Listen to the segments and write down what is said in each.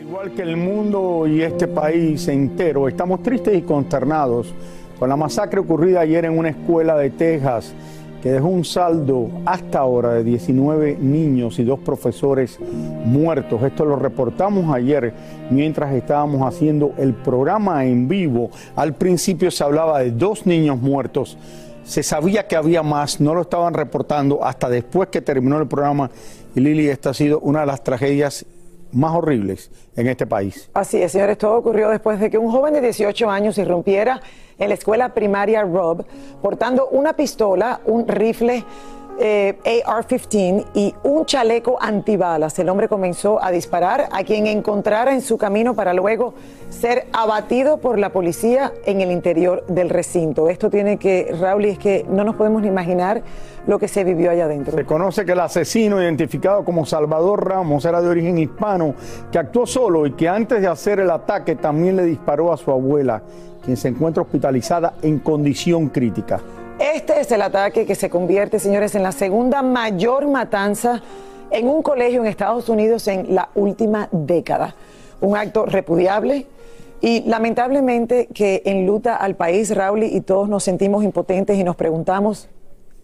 Igual que el mundo y este país entero, estamos tristes y consternados con la masacre ocurrida ayer en una escuela de Texas que dejó un saldo hasta ahora de 19 niños y dos profesores muertos. Esto lo reportamos ayer mientras estábamos haciendo el programa en vivo. Al principio se hablaba de dos niños muertos. Se sabía que había más, no lo estaban reportando hasta después que terminó el programa. Y Lili, esta ha sido una de las tragedias más horribles en este país. Así es, señores, todo ocurrió después de que un joven de 18 años irrumpiera en la escuela primaria Rob portando una pistola, un rifle eh, AR-15 y un chaleco antibalas. El hombre comenzó a disparar a quien encontrara en su camino para luego ser abatido por la policía en el interior del recinto. Esto tiene que, Raúl, y es que no nos podemos ni imaginar lo que se vivió allá adentro. Se conoce que el asesino, identificado como Salvador Ramos, era de origen hispano, que actuó solo y que antes de hacer el ataque también le disparó a su abuela, quien se encuentra hospitalizada en condición crítica. Este es el ataque que se convierte, señores, en la segunda mayor matanza en un colegio en Estados Unidos en la última década. Un acto repudiable y lamentablemente que enluta al país, Raúl, y todos nos sentimos impotentes y nos preguntamos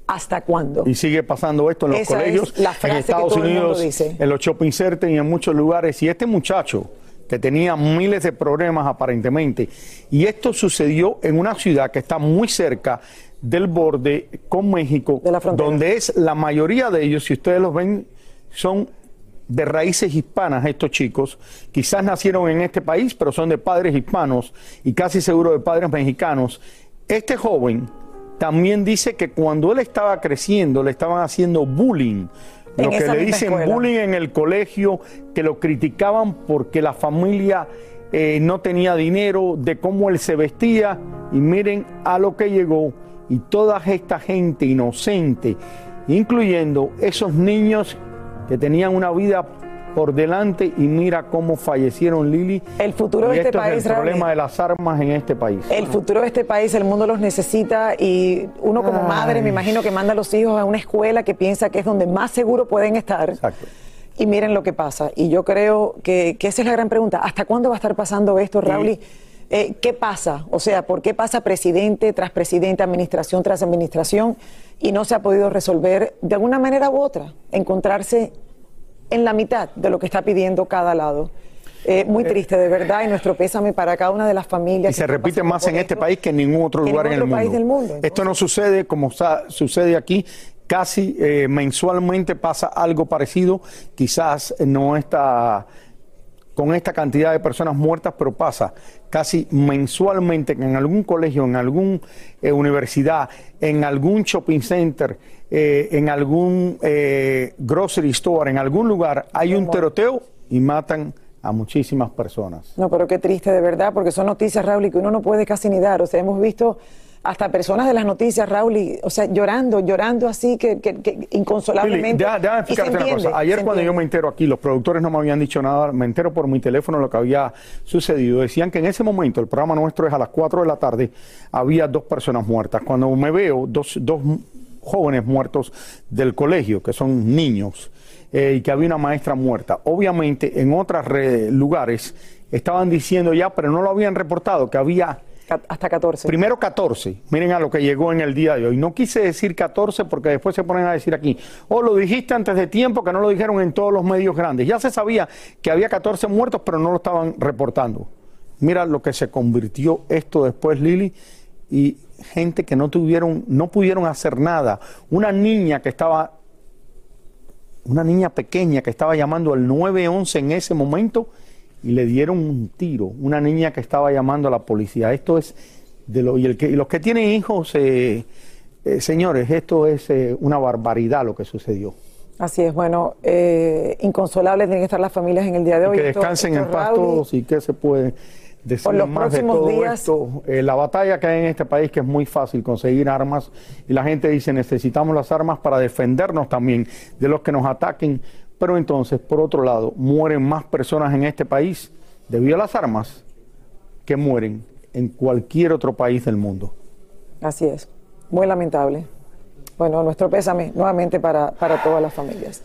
¿Hasta cuándo? Y sigue pasando esto en los Esa es colegios, la frase en que Estados el mundo Unidos, dice. en los shopping centers y en muchos lugares. Y este muchacho, que tenía miles de problemas aparentemente, y esto sucedió en una ciudad que está muy cerca del borde con México, donde es la mayoría de ellos, si ustedes los ven, son de raíces hispanas estos chicos, quizás nacieron en este país, pero son de padres hispanos y casi seguro de padres mexicanos. Este joven también dice que cuando él estaba creciendo le estaban haciendo bullying, lo que le dicen escuela. bullying en el colegio, que lo criticaban porque la familia eh, no tenía dinero, de cómo él se vestía, y miren a lo que llegó, y toda esta gente inocente, incluyendo esos niños que tenían una vida por delante, y mira cómo fallecieron Lili. El futuro y de este esto país, es el Raúl, problema de las armas en este país. El futuro de este país, el mundo los necesita y uno como Ay. madre me imagino que manda a los hijos a una escuela que piensa que es donde más seguro pueden estar. Exacto. Y miren lo que pasa. Y yo creo que, que esa es la gran pregunta. ¿Hasta cuándo va a estar pasando esto, Raúl? Y, eh, ¿Qué pasa? O sea, ¿por qué pasa presidente tras presidente, administración tras administración y no se ha podido resolver de alguna manera u otra? Encontrarse en la mitad de lo que está pidiendo cada lado. Eh, muy triste, de verdad, y nuestro pésame para cada una de las familias. Y se repite más en este país que en ningún otro en lugar en el mundo. país del mundo. Esto no sucede como sucede aquí. Casi eh, mensualmente pasa algo parecido. Quizás no está con esta cantidad de personas muertas, pero pasa casi mensualmente en algún colegio, en alguna universidad, en algún shopping center, eh, en algún eh, grocery store, en algún lugar, hay un tiroteo y matan a muchísimas personas. No, pero qué triste de verdad, porque son noticias, Raúl, y que uno no puede casi ni dar. O sea, hemos visto hasta personas de las noticias, Raúl, y, o sea, llorando, llorando así, que, que- que inconsolablemente. déjame explicarte una entiende, cosa. Ayer cuando yo me entero aquí, los productores no me habían dicho nada, me entero por mi teléfono lo que había sucedido. Decían que en ese momento, el programa nuestro es a las 4 de la tarde, había dos personas muertas. Cuando me veo, dos, dos jóvenes muertos del colegio, que son niños, eh, y que había una maestra muerta. Obviamente, en otros re- lugares estaban diciendo ya, pero no lo habían reportado, que había Hasta 14. Primero 14, miren a lo que llegó en el día de hoy. No quise decir 14 porque después se ponen a decir aquí, oh, lo dijiste antes de tiempo, que no lo dijeron en todos los medios grandes. Ya se sabía que había 14 muertos, pero no lo estaban reportando. Mira lo que se convirtió esto después, Lili, y gente que no tuvieron, no pudieron hacer nada. Una niña que estaba, una niña pequeña que estaba llamando al 911 en ese momento y le dieron un tiro. Una niña que estaba llamando a la policía. Esto es de lo, y, el que, y los que tienen hijos, eh, eh, señores, esto es eh, una barbaridad lo que sucedió. Así es, bueno, eh, inconsolable tienen que estar las familias en el día de hoy. Que Esto- descansen en paz todos y que se puede decir los más de todo días- esto. La batalla que hay en este país que es muy fácil conseguir armas y la gente dice necesitamos las armas para defendernos también de los que nos ataquen. Pero entonces, por otro lado, mueren más personas en este país debido a las armas que mueren en cualquier otro país del mundo. Así es, muy lamentable. Bueno, nuestro pésame nuevamente para, para todas las familias.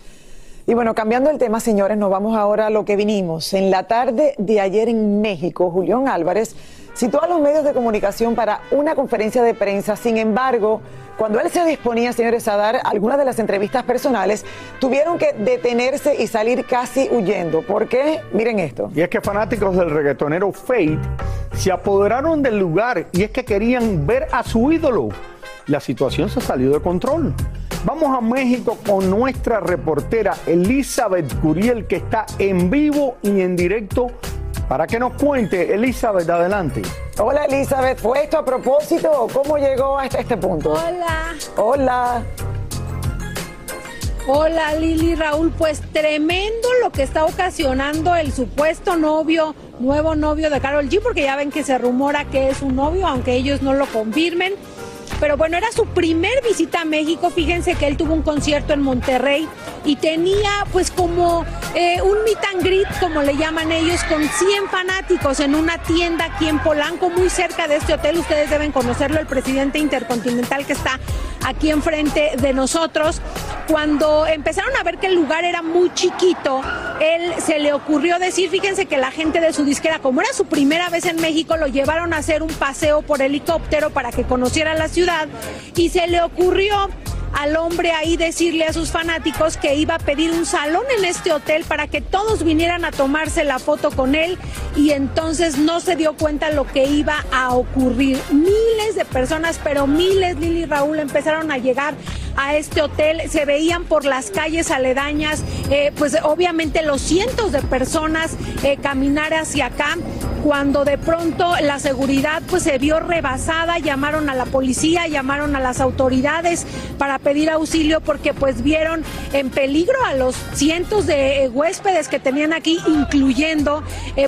Y bueno, cambiando el tema, señores, nos vamos ahora a lo que vinimos. En la tarde de ayer en México, Julián Álvarez citó a los medios de comunicación para una conferencia de prensa. Sin embargo, cuando él se disponía, señores, a dar algunas de las entrevistas personales, tuvieron que detenerse y salir casi huyendo. ¿Por qué? Miren esto. Y es que fanáticos del reggaetonero Fate se apoderaron del lugar y es que querían ver a su ídolo. La situación se salió de control. Vamos a México con nuestra reportera Elizabeth Curiel que está en vivo y en directo para que nos cuente. Elizabeth, adelante. Hola Elizabeth, ¿fue esto a propósito o cómo llegó hasta este punto? Hola. Hola. Hola Lili Raúl, pues tremendo lo que está ocasionando el supuesto novio, nuevo novio de Carol G, porque ya ven que se rumora que es un novio, aunque ellos no lo confirmen. Pero bueno, era su primer visita a México. Fíjense que él tuvo un concierto en Monterrey y tenía pues como eh, un meet and greet, como le llaman ellos, con 100 fanáticos en una tienda aquí en Polanco, muy cerca de este hotel. Ustedes deben conocerlo, el presidente intercontinental que está aquí enfrente de nosotros. Cuando empezaron a ver que el lugar era muy chiquito, él se le ocurrió decir, fíjense que la gente de su disquera, como era su primera vez en México, lo llevaron a hacer un paseo por helicóptero para que conociera la ciudad y se le ocurrió al hombre ahí decirle a sus fanáticos que iba a pedir un salón en este hotel para que todos vinieran a tomarse la foto con él y entonces no se dio cuenta lo que iba a ocurrir. Miles de personas, pero miles, Lili y Raúl, empezaron a llegar a este hotel, se veían por las calles aledañas, eh, pues obviamente los cientos de personas eh, caminar hacia acá cuando de pronto la seguridad pues se vio rebasada, llamaron a la policía, llamaron a las autoridades para pedir auxilio porque pues vieron en peligro a los cientos de eh, huéspedes que tenían aquí, incluyendo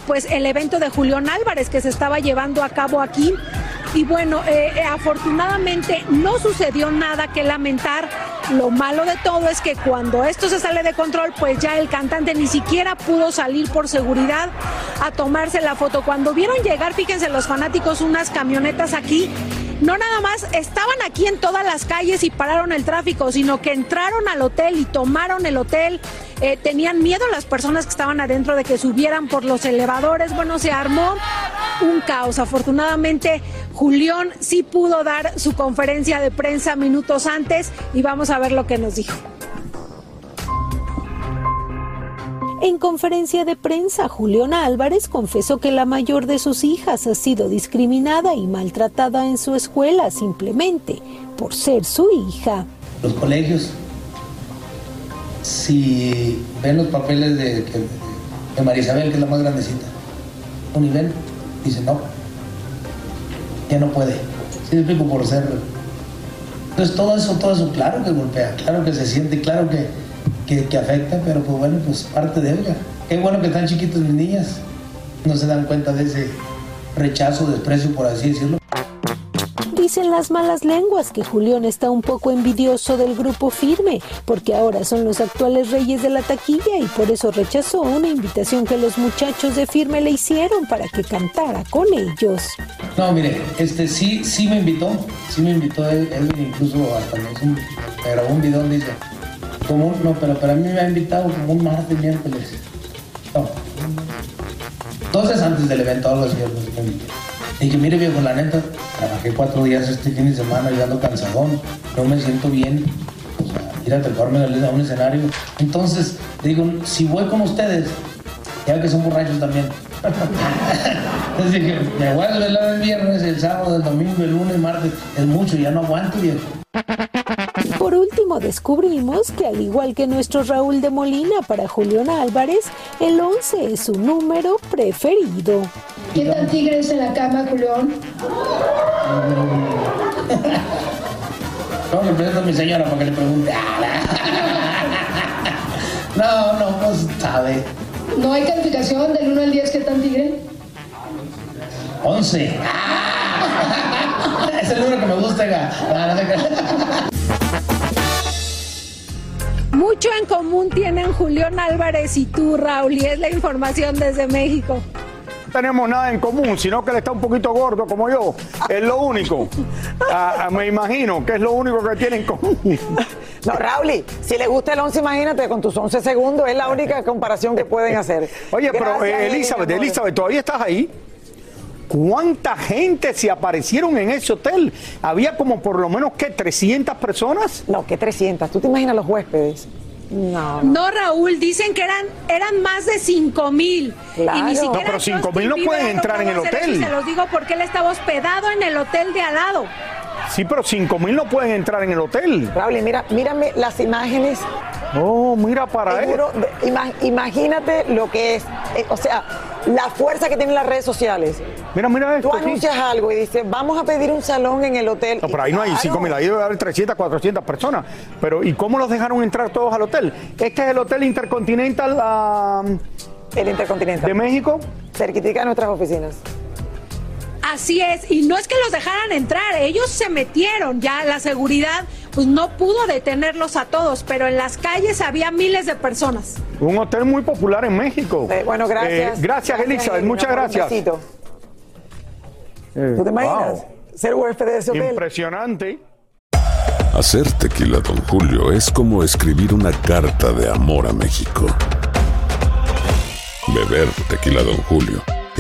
pues el evento de Julián Álvarez que se estaba llevando a cabo aquí. Y bueno, eh, eh, afortunadamente no sucedió nada que lamentar. Lo malo de todo es que cuando esto se sale de control, pues ya el cantante ni siquiera pudo salir por seguridad a tomarse la foto. Cuando vieron llegar, fíjense los fanáticos, unas camionetas aquí, no nada más estaban aquí en todas las calles y pararon el tráfico, sino que entraron al hotel y tomaron el hotel. Eh, tenían miedo las personas que estaban adentro de que subieran por los elevadores. Bueno, se armó un caos. Afortunadamente, Julián sí pudo dar su conferencia de prensa minutos antes y vamos a ver lo que nos dijo. En conferencia de prensa, Juliana Álvarez confesó que la mayor de sus hijas ha sido discriminada y maltratada en su escuela simplemente por ser su hija. Los colegios, si ven los papeles de, de María Isabel, que es la más grandecita, un nivel, dice no, ya no puede. Sí, explico por ser. Entonces todo eso, todo eso, claro que golpea, claro que se siente, claro que, que, que afecta, pero pues bueno, pues parte de ella. Qué bueno que están chiquitas mis niñas, no se dan cuenta de ese rechazo, desprecio, por así decirlo. Dicen las malas lenguas que Julián está un poco envidioso del grupo firme, porque ahora son los actuales reyes de la taquilla y por eso rechazó una invitación que los muchachos de firme le hicieron para que cantara con ellos. No, mire, este sí, sí me invitó, sí me invitó él, él incluso hasta me, hizo me grabó un video donde dice, como no, pero para mí me ha invitado como un martes, miércoles. No. Entonces antes del evento algo así. Y que mire viejo, la neta, trabajé cuatro días este fin de semana y ando cansadón, no me siento bien. O sea, ir a treparme a un escenario. Entonces, digo, si voy con ustedes, ya que son borrachos también, Entonces dije, me voy a el viernes, el sábado, el domingo, el lunes, martes. Es mucho, ya no aguanto, viejo. Por último, descubrimos que al igual que nuestro Raúl de Molina para Julián Álvarez, el 11 es su número preferido. ¿Qué tan tigre es en la cama, Julián? No, le presento a mi señora para que le pregunte. No, no, pues sabe. ¿No hay calificación del 1 al 10 qué tan tigre? 11. Es el número que me gusta. No, no. Mucho en común tienen Julián Álvarez y tú, Raúl, y es la información desde México. No tenemos nada en común, sino que él está un poquito gordo como yo. Es lo único. Ah, ah, me imagino que es lo único que tiene en común. No, Raúl, si le gusta el 11, imagínate, con tus 11 segundos es la única comparación que pueden hacer. Oye, pero eh, Eli, Elizabeth. Elizabeth, ¿todavía estás ahí? ¿Cuánta gente se aparecieron en ese hotel? Había como por lo menos, ¿qué? ¿300 personas? No, que 300. ¿Tú te imaginas los huéspedes? No, no. No, Raúl, dicen que eran, eran más de 5 mil. Claro. Y ni siquiera No, pero 5,000 Justin no pueden entrar en el hotel. Se los digo porque él estaba hospedado en el hotel de al lado. Sí, pero 5 mil no pueden entrar en el hotel. Raúl, mira, mírame las imágenes. Oh, mira para. Seguro, ima- imagínate lo que es, eh, o sea, la fuerza que tienen las redes sociales. Mira, mira esto. Tú anuncias algo y dices, vamos a pedir un salón en el hotel. No, pero ahí no hay Claro. 5 mil, ahí debe haber 300, 400 personas. Pero, ¿y cómo los dejaron entrar todos al hotel? Este es el Hotel Intercontinental El Intercontinental. de México. Cerquitica de nuestras oficinas. Así es, y no es que los dejaran entrar, ellos se metieron, ya la seguridad pues no pudo detenerlos a todos, pero en las calles había miles de personas. Un hotel muy popular en México. Eh, bueno, gracias. Eh, gracias, Elizabeth, Eli, muchas gracias. besito. Eh, ¿Tú te imaginas? wow. Ser huésped de ese hotel. Impresionante. Hacer tequila, Don Julio, es como escribir una carta de amor a México. Beber tequila, Don Julio,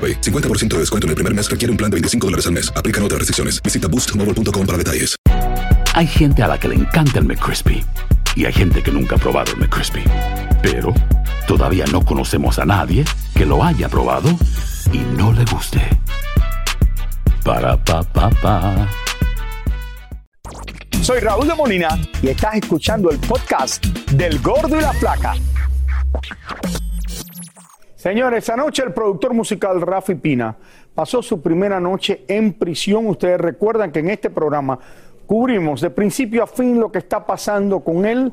AroPay. 50% de descuento en el primer mes requiere un plan de 25 dólares al mes. Aplican otras restricciones. Visita boostmobile.com para detalles. Hay gente a la que le encanta el McCrispy y hay gente que nunca ha probado el McCrispy. Pero todavía no conocemos a nadie que lo haya probado y no le guste. Para pa pa pa. Soy Raúl de Molina y estás escuchando el podcast del Gordo y la Flaca. Señores, anoche el productor musical Rafi Pina pasó su primera noche en prisión. Ustedes recuerdan que en este programa cubrimos de principio a fin lo que está pasando con él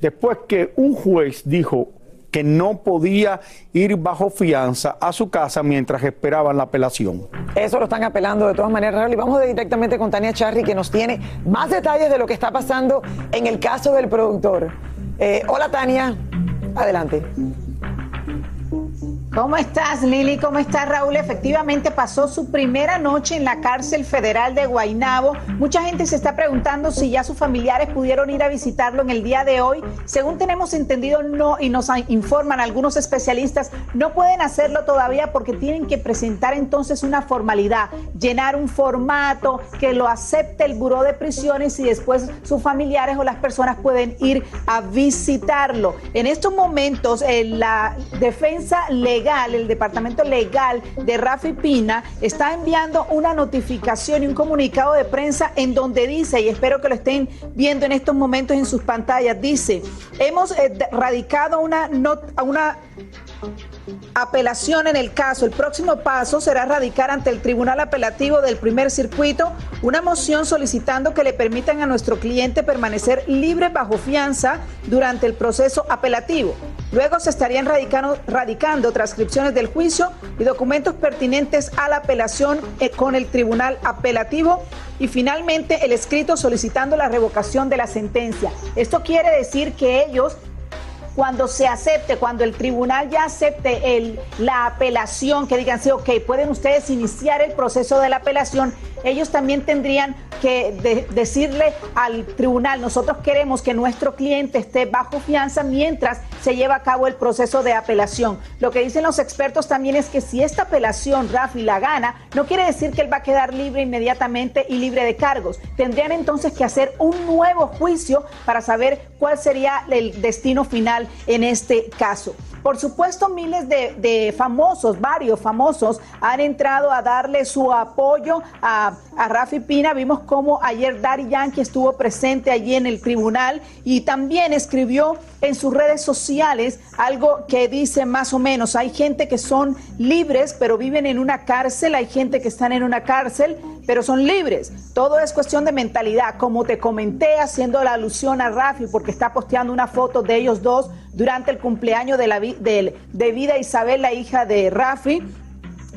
después que un juez dijo que no podía ir bajo fianza a su casa mientras esperaban la apelación. Eso lo están apelando de todas maneras, Raúl. Y vamos directamente con Tania Charri, que nos tiene más detalles de lo que está pasando en el caso del productor. Eh, hola, Tania. Adelante. ¿Cómo estás, Lili? ¿Cómo estás, Raúl? Efectivamente pasó su primera noche en la cárcel federal de Guaynabo. Mucha gente se está preguntando si ya sus familiares pudieron ir a visitarlo en el día de hoy. Según tenemos entendido, no, y nos informan algunos especialistas, no pueden hacerlo todavía porque tienen que presentar entonces una formalidad, llenar un formato que lo acepte el buró de prisiones y después sus familiares o las personas pueden ir a visitarlo. En estos momentos, eh, la defensa legal, el departamento legal de Rafi Pina está enviando una notificación y un comunicado de prensa en donde dice, y espero que lo estén viendo en estos momentos en sus pantallas, dice, hemos eh, radicado una, not- una apelación en el caso. El próximo paso será radicar ante el Tribunal Apelativo del Primer Circuito una moción solicitando que le permitan a nuestro cliente permanecer libre bajo fianza durante el proceso apelativo. Luego se estarían radicando, radicando transcripciones del juicio y documentos pertinentes a la apelación eh, con el Tribunal Apelativo y finalmente el escrito solicitando la revocación de la sentencia. Esto quiere decir que ellos cuando se acepte, cuando el tribunal ya acepte la apelación, que digan, sí, ok, pueden ustedes iniciar el proceso de la apelación, ellos también tendrían que decirle al tribunal, nosotros queremos que nuestro cliente esté bajo fianza mientras se lleva a cabo el proceso de apelación. Lo que dicen los expertos también es que si esta apelación Rafi la gana, no quiere decir que él va a quedar libre inmediatamente y libre de cargos. Tendrían entonces que hacer un nuevo juicio para saber cuál sería el destino final en este caso. Por supuesto, miles de, famosos, varios famosos, han entrado a darle su apoyo a, a Rafi Pina. Vimos cómo ayer Daddy Yankee estuvo presente allí en el tribunal y también escribió en sus redes sociales algo que dice más o menos, hay gente que son libres pero viven en una cárcel, hay gente que están en una cárcel pero son libres. Todo es cuestión de mentalidad. Como te comenté, haciendo la alusión a Rafi, porque está posteando una foto de ellos dos durante el cumpleaños de, la, de, de Vida Isabel, la hija de Rafi.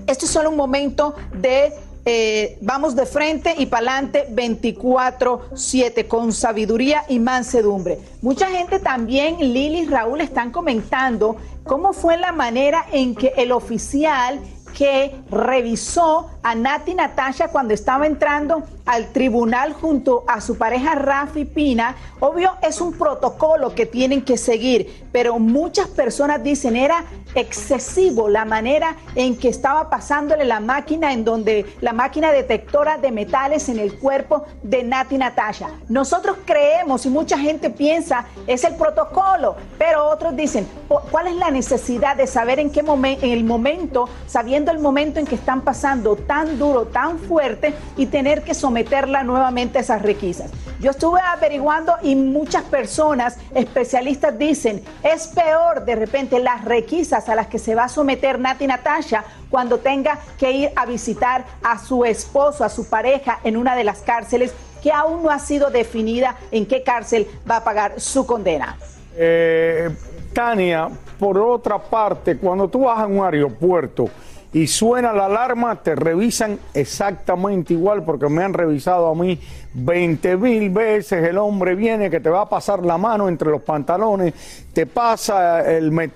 Esto es solo un momento de eh, vamos de frente y para adelante 24-7 con sabiduría y mansedumbre. Mucha gente también, Lili y Raúl, están comentando cómo fue la manera en que el oficial que revisó a Nati Natasha cuando estaba entrando al tribunal junto a su pareja Rafi Pina. Obvio, es un protocolo que tienen que seguir, pero muchas personas dicen era excesivo la manera en que estaba pasándole la máquina, en donde la máquina detectora de metales en el cuerpo de Nati Natasha. Nosotros creemos y mucha gente piensa es el protocolo, pero otros dicen, ¿cuál es la necesidad de saber en qué momento, en el momento, sabiendo el momento en que están pasando tan duro, tan fuerte y tener que someterla nuevamente a esas requisas? Yo estuve averiguando y muchas personas, especialistas dicen, es peor de repente las requisas a las que se va a someter Nati Natasha cuando tenga que ir a visitar a su esposo, a su pareja en una de las cárceles que aún no ha sido definida en qué cárcel va a pagar su condena. Eh, Tania, por otra parte, cuando tú vas a un aeropuerto, y suena la alarma, te revisan exactamente igual porque me han revisado a mí 20 mil veces. El hombre viene que te va a pasar la mano entre los pantalones, te pasa el.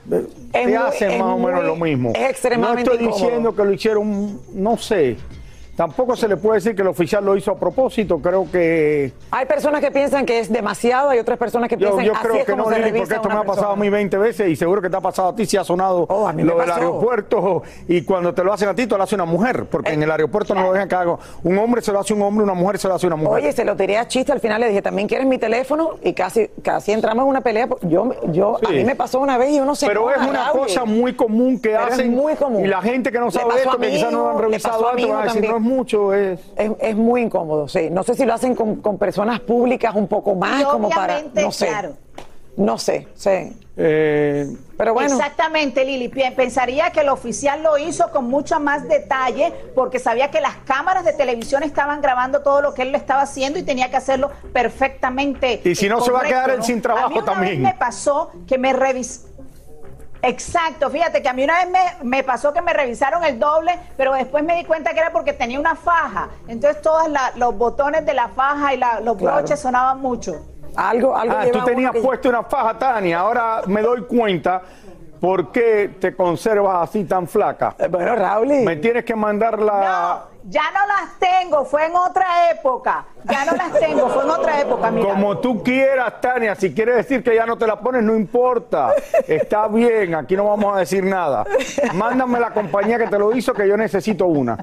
te hacen más o menos lo mismo. Es extremadamente No estoy diciendo que lo hicieron, no sé. Tampoco se le puede decir que el oficial lo hizo a propósito, creo que... Hay personas que piensan que es demasiado, hay otras personas que piensan yo, yo creo que no, porque esto me ha pasado a mí 20 veces y seguro que te ha pasado a ti si ha sonado oh, lo del aeropuerto y cuando te lo hacen a ti, te lo hace una mujer, porque en el aeropuerto no lo dejan que haga. Un hombre se lo hace un hombre, una mujer se lo hace una mujer. Oye, se lo tiré a chiste, al final le dije, ¿también quieres mi teléfono? Y casi, casi entramos en una pelea. Yo, yo, a mí me pasó una vez y uno se Pero es una cosa muy común que hacen. muy común. Y la gente que no sabe esto, que quizás no lo han revisado antes, va a decir, no es mucho, es... Es, muy incómodo, sí. No sé si lo hacen con, personas públicas un poco más, como para. No sé. No sé, sí. Eh, Pero bueno. Exactamente, Lili. Pensaría que el oficial lo hizo con mucho más detalle porque sabía que las cámaras de televisión estaban grabando todo lo que él le estaba haciendo y tenía que hacerlo perfectamente. Y si no, se va a quedar él sin trabajo también. me pasó que me revisó Exacto, fíjate que a mí una vez me, pasó que me revisaron el doble, pero después me di cuenta que era porque tenía una faja. Entonces todos los botones de la faja y los broches sonaban mucho. Algo, algo. Ah, tú tenías puesto una faja, Tania. Ahora me doy cuenta ¿Por qué te conservas así tan flaca? Eh, bueno, Raúl. Me tienes que mandar la. Ya no las tengo, fue en otra época. Ya no las tengo, fue en otra época, mira. Como tú quieras, Tania. Si quieres decir que ya no te la pones, no importa. Está bien, aquí no vamos a decir nada. Mándame la compañía que te lo hizo, que yo necesito una.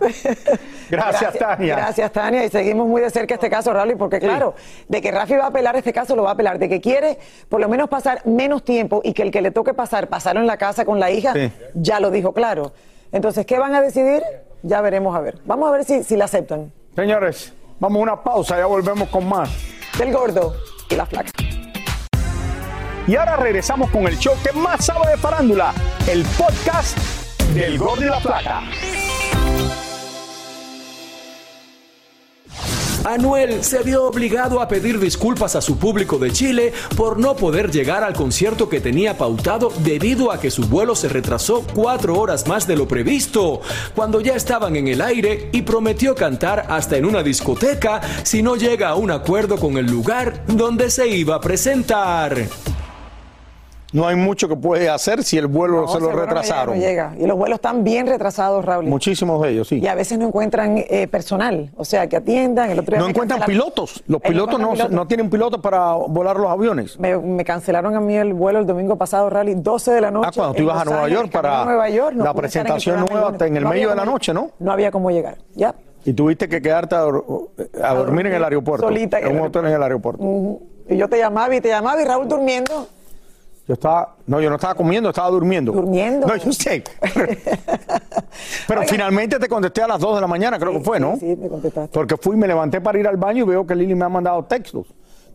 Gracias, Tania. Gracias, Tania. Y seguimos muy de cerca este caso, Raúl, porque claro, de que Rafi va a apelar este caso, lo va a apelar. De que quiere por lo menos pasar menos tiempo y que el que le toque pasar, pasarlo en la casa con la hija, ya lo dijo claro. Entonces, ¿qué van a decidir? Ya veremos a ver. Vamos a ver si, si la aceptan. Señores, vamos a una pausa, ya volvemos con más. Del gordo y la flaca. Y ahora regresamos con el show que más sabe de farándula, el podcast del Gordo y la Plata. Anuel se vio obligado a pedir disculpas a su público de Chile por no poder llegar al concierto que tenía pautado debido a que su vuelo se retrasó cuatro horas más de lo previsto, cuando ya estaban en el aire y prometió cantar hasta en una discoteca si no llega a un acuerdo con el lugar donde se iba a presentar. No hay mucho que puede hacer si el vuelo No, se lo seguro no retrasaron. llega, no llega. Y los vuelos están bien retrasados, Raúl. Muchísimos de ellos, sí. Y a veces no encuentran eh, personal, o sea, que atiendan. El otro día No encuentran cancelaron- pilotos. Los pilotos no, no tienen pilotos para volar los aviones. Me, me cancelaron a mí el vuelo el domingo pasado, Rally, 12 de la noche. Ah, cuando tú ibas a Nueva York para Nueva York, la presentación nueva lunes. en el medio de la noche, ¿no? No había cómo llegar, ya. Y tuviste que quedarte a, a dormir en el aeropuerto. Solita en en un hotel en el aeropuerto. Y yo te llamaba y te llamaba y Raúl durmiendo. Yo estaba, no, yo no estaba comiendo, estaba durmiendo. Durmiendo. No, yo sé. Pero finalmente te contesté a las 2 de la mañana, creo que fue, ¿no? Sí, me contestaste. Porque fui, me levanté para ir al baño y veo que Lili me ha mandado textos.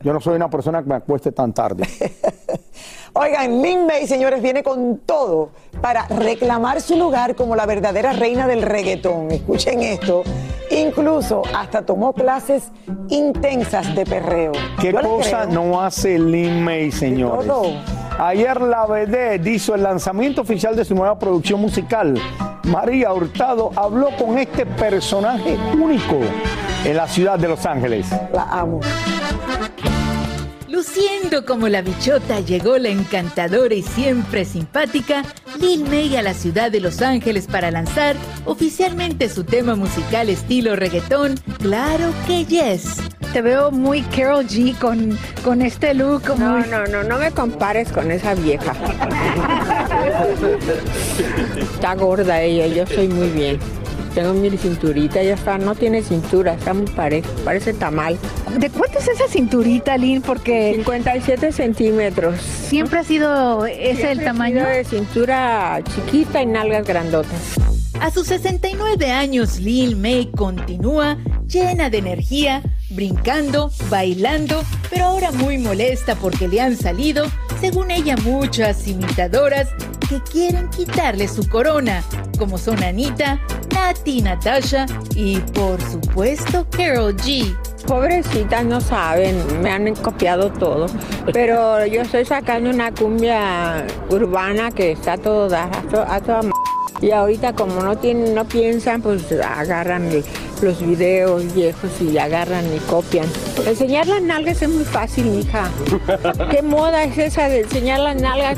Yo no soy una persona que me acueste tan tarde. Oigan, Lin May, señores, viene con todo para reclamar su lugar como la verdadera reina del reggaetón. Escuchen esto. Incluso hasta tomó clases intensas de perreo. ¿Qué Yo cosa no hace Lin May, señores? Ayer la vedette hizo el lanzamiento oficial de su nueva producción musical. María Hurtado habló con este personaje único en la ciudad de Los Ángeles. La amo. Luciendo como la bichota llegó la encantadora y siempre simpática Lil May a la ciudad de Los Ángeles para lanzar oficialmente su tema musical estilo reggaetón, Claro que Yes. Te veo muy Carol G con, con este look. No, no, no, no me compares con esa vieja. Está gorda ella, yo soy muy bien. Tengo mi cinturita, ya está, no tiene cintura, está muy parejo, parece tamal. ¿De cuánto es esa cinturita, Lynn? Porque 57 centímetros. siempre ha sido ese el he tamaño. sido de cintura chiquita y nalgas grandotas. A sus 69 años, Lil May continúa llena de energía, brincando, bailando, pero ahora muy molesta porque le han salido, según ella, muchas imitadoras que quieren quitarle su corona, como son Anita, Nati, Natasha y, por supuesto, Carol G. Pobrecitas no saben, me han copiado todo. Pero yo estoy sacando una cumbia urbana que está a todo dar, a to- a toda m- Y ahorita como no tienen, no piensan, pues agarran el- los videos viejos y agarran y copian. Enseñar las nalgas es muy fácil, mija. ¿Qué moda es esa de enseñar las nalgas?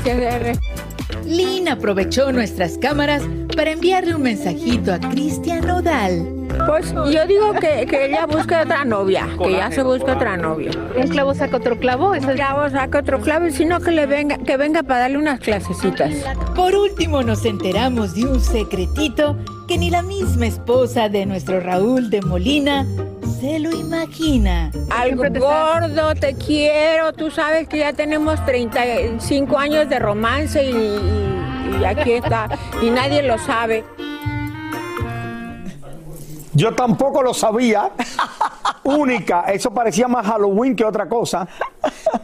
Lynn aprovechó nuestras cámaras para enviarle un mensajito a Cristian Nodal. Pues yo digo que, que ella busca otra novia, que ya se busca otra novia. Un clavo saca otro clavo. Un clavo saca otro clavo, y sino que le venga, que venga para darle unas clasecitas. Por último, nos enteramos de un secretito que ni la misma esposa de nuestro Raúl de Molina se lo imagina. Algo gordo, te quiero. Tú sabes que ya tenemos 35 años de romance y, y- aquí está. Y nadie lo sabe. Yo tampoco lo sabía. Única, eso parecía más Halloween que otra cosa.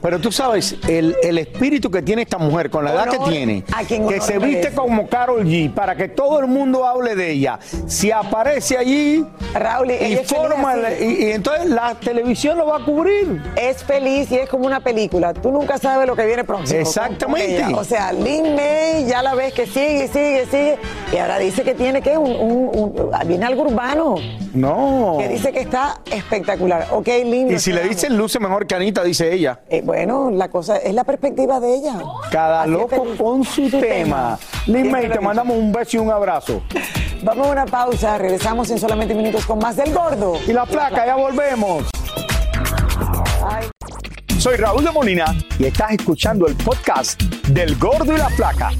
Pero tú sabes, el, el espíritu que tiene esta mujer, con la edad que tiene, a quien que se viste como Carol G, para que todo el mundo hable de ella. Si aparece allí Raúl, y forma, y, y entonces la televisión lo va a cubrir. Es feliz y es como una película. Tú nunca sabes lo que viene próximo. Exactamente. con. O sea, Lin May ya la ves que sigue, sigue, sigue. Y ahora dice que tiene que un, un- un- viene algo urbano. No. Que dice que está espectacular. Ok, Lin. Y si le dicen luce mejor que Anita, dice ella. Eh, bueno, la cosa es la perspectiva de ella. Cada Así loco con su tema. Lin May, te mandamos un beso y un abrazo. Vamos a una pausa. Regresamos en solamente minutos con más del gordo. Y la placa, ya volvemos. Ay. Soy Raúl de Molina y estás escuchando el podcast del Gordo y la Placa.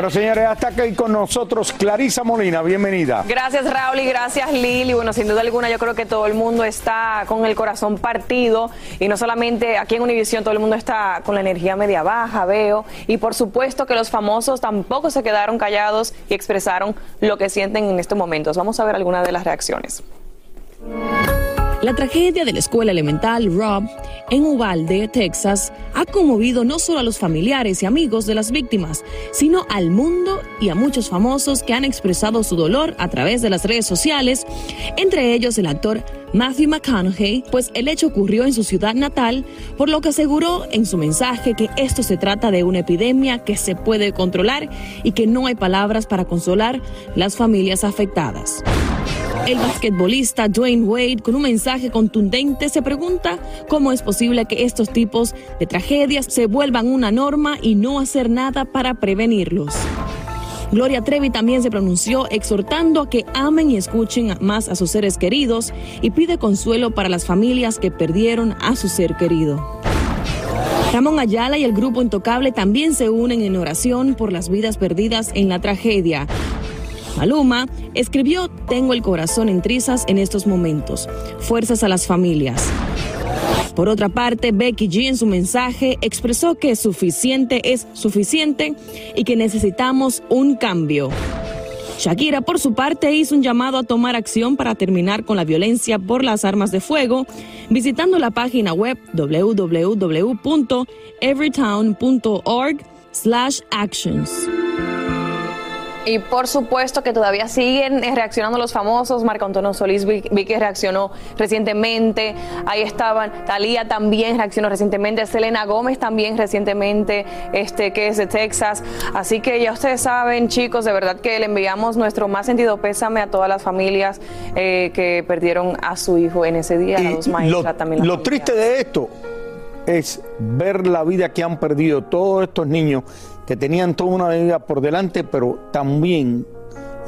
Bueno, señores, hasta aquí con nosotros Clarisa Molina. Bienvenida. Gracias Raúl y gracias Lili. Bueno, sin duda alguna yo creo que todo el mundo está con el corazón partido y no solamente aquí en Univisión, todo el mundo está con la energía media baja, veo. Y por supuesto que los famosos tampoco se quedaron callados y expresaron lo que sienten en estos momentos. Vamos a ver algunas de las reacciones. La tragedia de la escuela elemental Rob en Uvalde, Texas, ha conmovido no solo a los familiares y amigos de las víctimas, sino al mundo y a muchos famosos que han expresado su dolor a través de las redes sociales, entre ellos el actor Matthew McConaughey, pues el hecho ocurrió en su ciudad natal, por lo que aseguró en su mensaje que esto se trata de una epidemia que se puede controlar y que no hay palabras para consolar las familias afectadas. El basquetbolista Dwayne Wade, con un mensaje contundente, se pregunta cómo es posible que estos tipos de tragedias se vuelvan una norma y no hacer nada para prevenirlos. Gloria Trevi también se pronunció exhortando a que amen y escuchen más a sus seres queridos y pide consuelo para las familias que perdieron a su ser querido. Ramón Ayala y el grupo Intocable también se unen en oración por las vidas perdidas en la tragedia. Maluma escribió Tengo el corazón en trizas en estos momentos. Fuerzas a las familias. Por otra parte, Becky G en su mensaje expresó que suficiente es suficiente y que necesitamos un cambio. Shakira, por su parte, hizo un llamado a tomar acción para terminar con la violencia por las armas de fuego, visitando la página web www.everytown.org/actions. Y por supuesto que todavía siguen reaccionando los famosos. Marco Antonio Solís vi, que reaccionó recientemente. Ahí estaban. Talía también reaccionó recientemente. Selena Gómez también recientemente, este, que es de Texas. Así que ya ustedes saben, chicos, de verdad que le enviamos nuestro más sentido pésame a todas las familias eh, que perdieron a su hijo en ese día. Y lo, también lo triste de esto es ver la vida que han perdido todos estos niños que tenían toda una vida por delante, pero también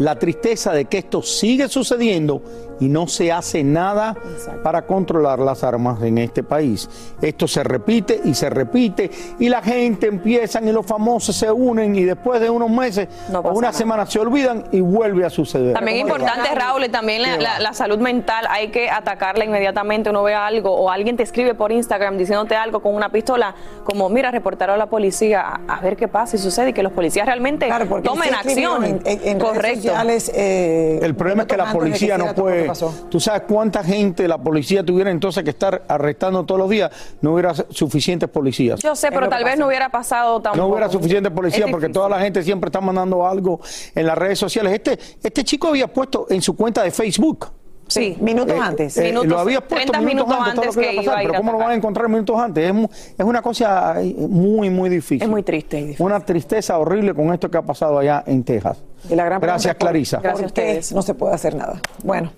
la tristeza de que esto sigue sucediendo y no se hace nada para controlar las armas en este país. Esto se repite y se repite y la gente empieza y los famosos se unen y después de unos meses o una semana se olvidan y vuelve a suceder. También es importante, Raúl, también la, salud mental hay que atacarla inmediatamente. Uno ve algo o alguien te escribe por Instagram diciéndote algo con una pistola, como mira, reportar a la policía a, ver qué pasa y sucede y que los policías realmente tomen acción. Correcto. Eh, el problema es que la policía no puede ¿Tú sabes cuánta gente la policía tuviera entonces que estar arrestando todos los días? No hubiera suficientes policías. Yo sé, pero tal vez no hubiera pasado tampoco. No hubiera suficientes policías porque toda la gente siempre está mandando algo en las redes sociales. Este, este chico había puesto en su cuenta de Facebook. Sí, minutos eh, antes. Eh, lo había puesto minutos, antes, que, iba a pasar, pero ¿cómo lo van a encontrar minutos antes? Es, es, una cosa muy, muy difícil. Es muy triste. Una tristeza horrible con esto que ha pasado allá en Texas. Gracias, Clarisa. Gracias a ustedes. No se puede hacer nada. Bueno.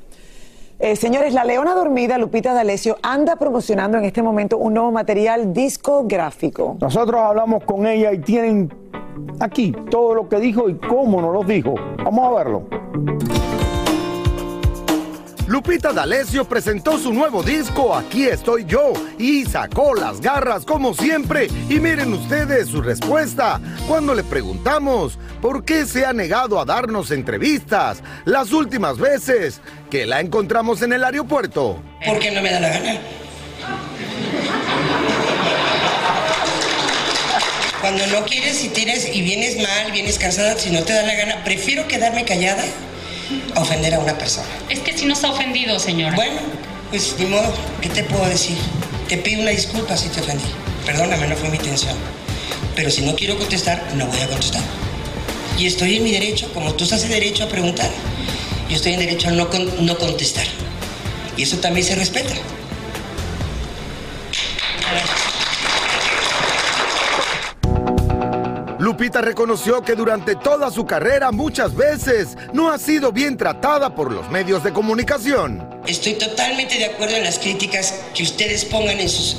Eh, señores, la Leona Dormida, Lupita D'Alessio, anda promocionando en este momento un nuevo material discográfico. Nosotros hablamos con ella y tienen aquí todo lo que dijo y cómo nos lo dijo. Vamos a verlo. Lupita D'Alessio presentó su nuevo disco Aquí estoy yo y sacó las garras como siempre. Y miren ustedes su respuesta cuando le preguntamos por qué se ha negado a darnos entrevistas las últimas veces que la encontramos en el aeropuerto. Porque no me da la gana. Cuando no quieres y tienes y vienes mal, vienes cansada, si no te da la gana, prefiero quedarme callada ofender a una persona. Es que si nos ha ofendido, señora. Bueno, pues ni modo, ¿qué te puedo decir? Te pido una disculpa si te ofendí. Perdóname, no fue mi intención. Pero si no quiero contestar, no voy a contestar. Y estoy en mi derecho, como tú estás en derecho a preguntar, yo estoy en derecho a no, no contestar. Y eso también se respeta. Lupita reconoció que durante toda su carrera muchas veces no ha sido bien tratada por los medios de comunicación. Estoy totalmente de acuerdo en las críticas que ustedes pongan en sus,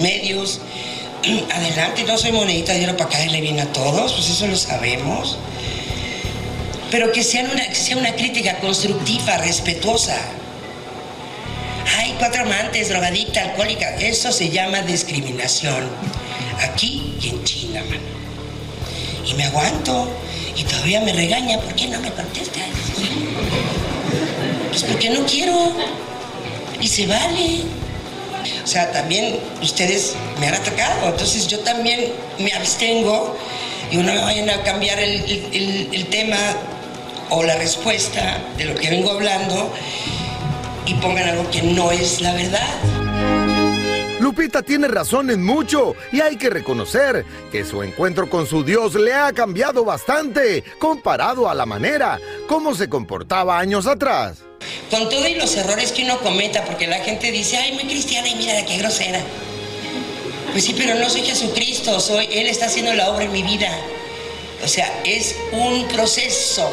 medios. Adelante, no soy monedita de oro para caerle bien a todos, pues eso lo sabemos. Pero que sea una, que sea una crítica constructiva, respetuosa. Hay cuatro amantes, drogadicta, alcohólica. Eso se llama discriminación. Aquí y en China, mano y me aguanto y todavía me regaña, ¿por qué no me contestas? Pues porque no quiero y se vale. O sea, también ustedes me han atacado, entonces yo también me abstengo y no me vayan a cambiar el, el tema o la respuesta de lo que vengo hablando y pongan algo que no es la verdad. Lupita tiene razón en mucho y hay que reconocer que su encuentro con su Dios le ha cambiado bastante comparado a la manera como se comportaba años atrás. Con todo y los errores que uno cometa, porque la gente dice, ay, muy cristiana y mira qué grosera. Pues sí, pero no soy Jesucristo, soy, Él está haciendo la obra en mi vida. O sea, es un proceso.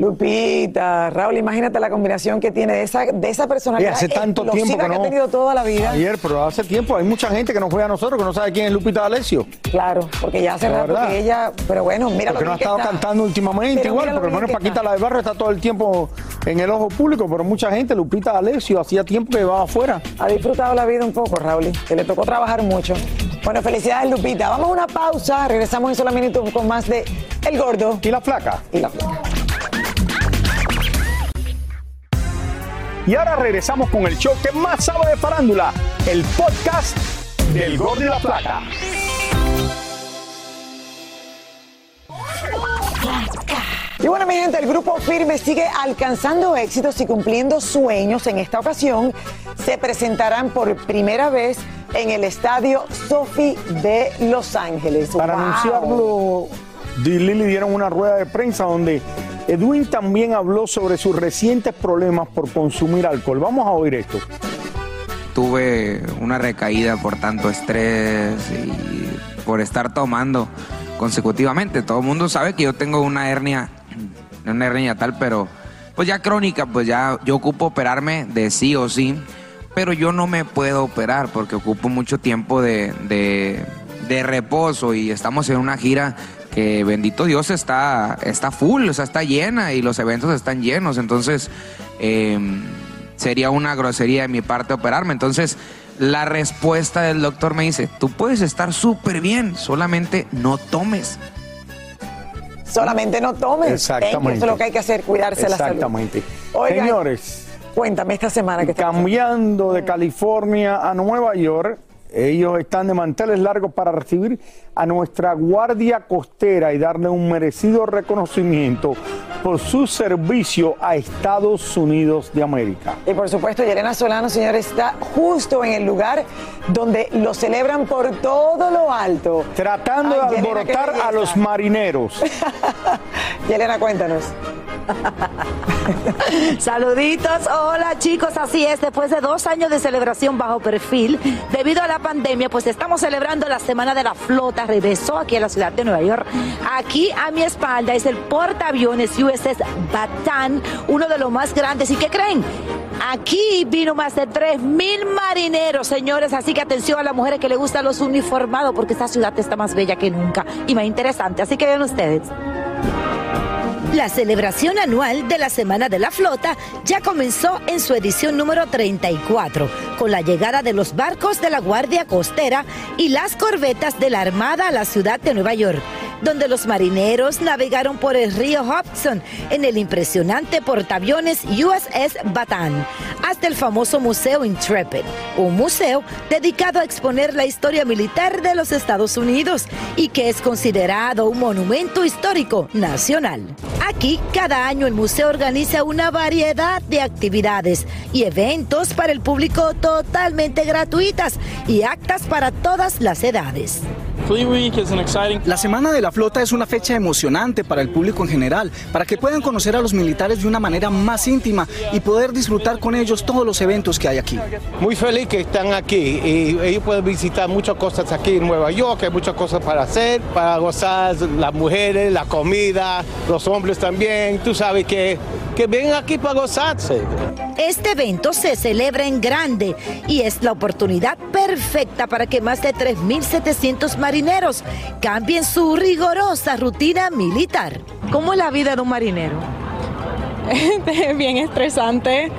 Lupita, Raúl, imagínate la combinación que tiene de esa, de esa personalidad hace tanto tiempo que no. ha tenido toda la vida. Ayer, pero hace tiempo hay mucha gente que nos juega a nosotros que no sabe quién es Lupita D'Alessio. Claro, porque ya hace La rato verdad. que ella, pero bueno, mira Porque lo no ha estado está. cantando últimamente Pero igual, por lo menos Paquita la del Barrio está todo el tiempo en el ojo público, pero mucha gente, Lupita D'Alessio, hacía tiempo que va afuera. Ha disfrutado la vida un poco, Raúl, que le tocó trabajar mucho. Bueno, felicidades, Lupita. Vamos a una pausa, regresamos en solo minutos con más de El Gordo. Y la Flaca. Y la Flaca. Y ahora regresamos con el show que más sabe de farándula, el podcast del Gordo y la Flaca. Y bueno, mi gente, el grupo Firme sigue alcanzando éxitos y cumpliendo sueños. En esta ocasión se presentarán por primera vez en el estadio Sophie de Los Ángeles. Para ¡Wow! anunciarlo, Lili dieron una rueda de prensa donde Edwin también habló sobre sus recientes problemas por consumir alcohol. Vamos a oír esto. tuve una recaída por tanto estrés y por estar tomando consecutivamente. Todo el mundo sabe que yo tengo una hernia, una hernia tal, pero pues ya crónica, pues ya yo ocupo operarme de sí o sí, pero yo no me puedo operar porque ocupo mucho tiempo de, de, de reposo y estamos en una gira que bendito Dios está, está full, o sea, está llena y los eventos están llenos, entonces eh, sería una grosería de mi parte operarme. Entonces, la respuesta del doctor me dice, tú puedes estar súper bien, solamente no tomes. Solamente no tomen. Exactamente. Eso es lo que hay que hacer, cuidarse la salud. Exactamente. Señores, Cuéntame esta semana que estamos cambiando de California a Nueva York, ellos están de manteles largos para recibir a nuestra Guardia Costera y darle un merecido reconocimiento por su servicio a Estados Unidos de América. Y por supuesto, Yelena Solano, señores, está justo en el lugar donde lo celebran por todo lo alto. Tratando Ay, de Yelena, alborotar a los marineros. Yelena, cuéntanos. Saluditos, hola chicos, así es, después de dos años de celebración bajo perfil, debido a la pandemia, pues estamos celebrando la Semana de la Flota, regresó aquí a la ciudad de Nueva York. Aquí a mi espalda es el portaaviones USS Bataan, uno de los más grandes, ¿y qué creen? Aquí vino más de 3.000 marineros, señores, así que atención a las mujeres que les gustan los uniformados, porque esta ciudad está más bella que nunca y más interesante, así que vean ustedes. La celebración anual de la Semana de la Flota ya comenzó en su edición número 34, con la llegada de los barcos de la Guardia Costera y las corbetas de la Armada a la ciudad de Nueva York, donde los marineros navegaron por el río Hudson en el impresionante portaaviones USS Bataan, hasta el famoso Museo Intrepid, un museo dedicado a exponer la historia militar de los Estados Unidos y que es considerado un monumento histórico nacional. Aquí, cada año el museo organiza una variedad de actividades y eventos para el público totalmente gratuitas y actas para todas las edades. La Semana de la Flota es una fecha emocionante para el público en general, para que puedan conocer a los militares de una manera más íntima y poder disfrutar con ellos todos los eventos que hay aquí. Muy feliz que están aquí y ellos pueden visitar muchas cosas aquí en Nueva York, hay muchas cosas para hacer, para gozar las mujeres, la comida, los hombres también, tú sabes que, que vienen aquí para gozarse. Este evento se celebra en grande y es la oportunidad perfecta para que más de 3.700 marineros cambien su rigorosa rutina militar. ¿Cómo es la vida de un marinero? bien estresante,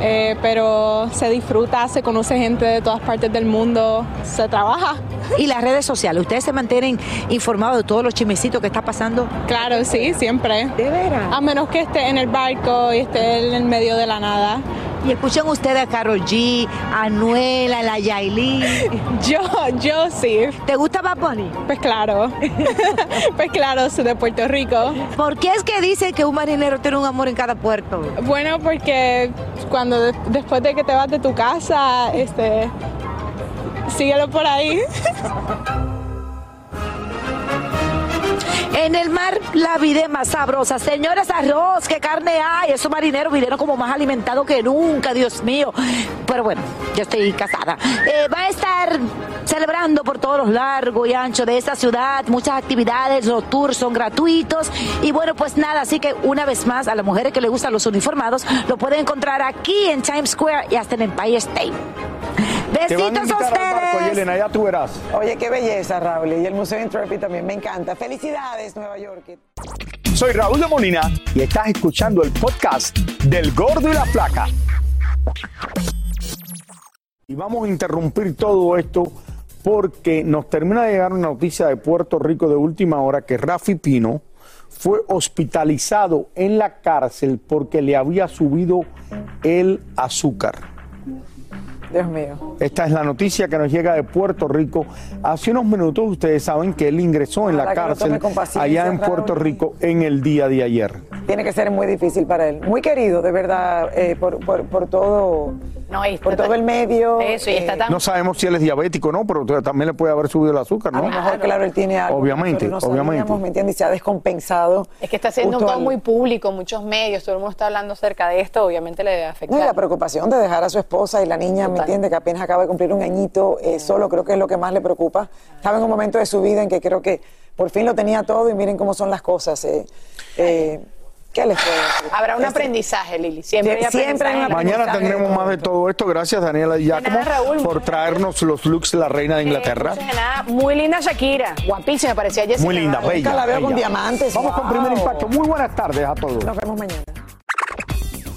eh, pero se disfruta, se conoce gente de todas partes del mundo, se trabaja. ¿Y las redes sociales? ¿Ustedes se mantienen informados de todos los chismecitos que está pasando? Claro, sí, siempre. ¿De veras? A menos que esté en el barco y esté en el medio de la nada. Y escuchan ustedes a Carol G, a Anuela, la Yailin. Yo, yo sí. ¿Te gusta Bad Bunny? Pues claro. pues claro, soy de Puerto Rico. ¿Por qué es que dicen que un marinero tiene un amor en cada puerto? Bueno, porque cuando de- después de que te vas de tu casa, este, síguelo por ahí. En el mar la vida es más sabrosa. Señores, arroz, qué carne hay. Esos marineros vinieron como más alimentados que nunca, Dios mío. Pero bueno, yo estoy casada. Eh, va a estar celebrando por todos los largos y anchos de esta ciudad. Muchas actividades, los tours son gratuitos. Y bueno, pues nada, así que una vez más, a las mujeres que les gustan los uniformados, lo pueden encontrar aquí en Times Square y hasta en Empire State. Te van a Besitos a invitar al barco, ustedes. Yelena, ya tú verás. Oye, qué belleza, Raúl. Y el Museo Intrepid también me encanta. Felicidades, Nueva York. Soy Raúl de Molina y estás escuchando el podcast del Gordo y la Flaca. Y vamos a interrumpir todo esto porque nos termina de llegar una noticia de Puerto Rico de última hora que Rafi Pino fue hospitalizado en la cárcel porque le había subido el azúcar. Dios mío. Esta es la noticia que nos llega de Puerto Rico. Hace unos minutos ustedes saben que él ingresó en la cárcel allá en. Puerto Rico en el día de ayer. Tiene que ser muy difícil para él. Muy querido, de verdad, eh, por, por- por todo, No, y por todo el medio. Eso, y está eh, tan- No sabemos si él es diabético o no, pero también le puede haber subido el azúcar, A ¿no? lo mejor, claro, él tiene algo. Obviamente, no obviamente. sabíamos, ¿me entiendes? Y se ha descompensado. Es que está siendo todo al- muy público, muchos medios, todo el mundo está hablando acerca de esto, obviamente le debe afectar. No, y la preocupación de dejar a su esposa y la niña, ¿me entiende? Que apenas acaba de cumplir un añito eh, solo, creo que es lo que más le preocupa. Estaba en un momento de su vida en que creo que por fin lo tenía todo y miren cómo son las cosas. eh. Eh, ¿Qué les puedo decir? Habrá un Este- aprendizaje, Lili. Siempre hay Siempre hay un aprendizaje. Mañana tendremos más de todo esto. Gracias, Daniela Giacomo, nada, Raúl. por traernos los looks de la reina de Inglaterra. Eh, nada, muy linda Shakira, guapísima, parecía Jessica. Muy linda, bella. la veo con diamantes, Vamos con primer impacto. Muy buenas tardes a todos. Nos vemos mañana.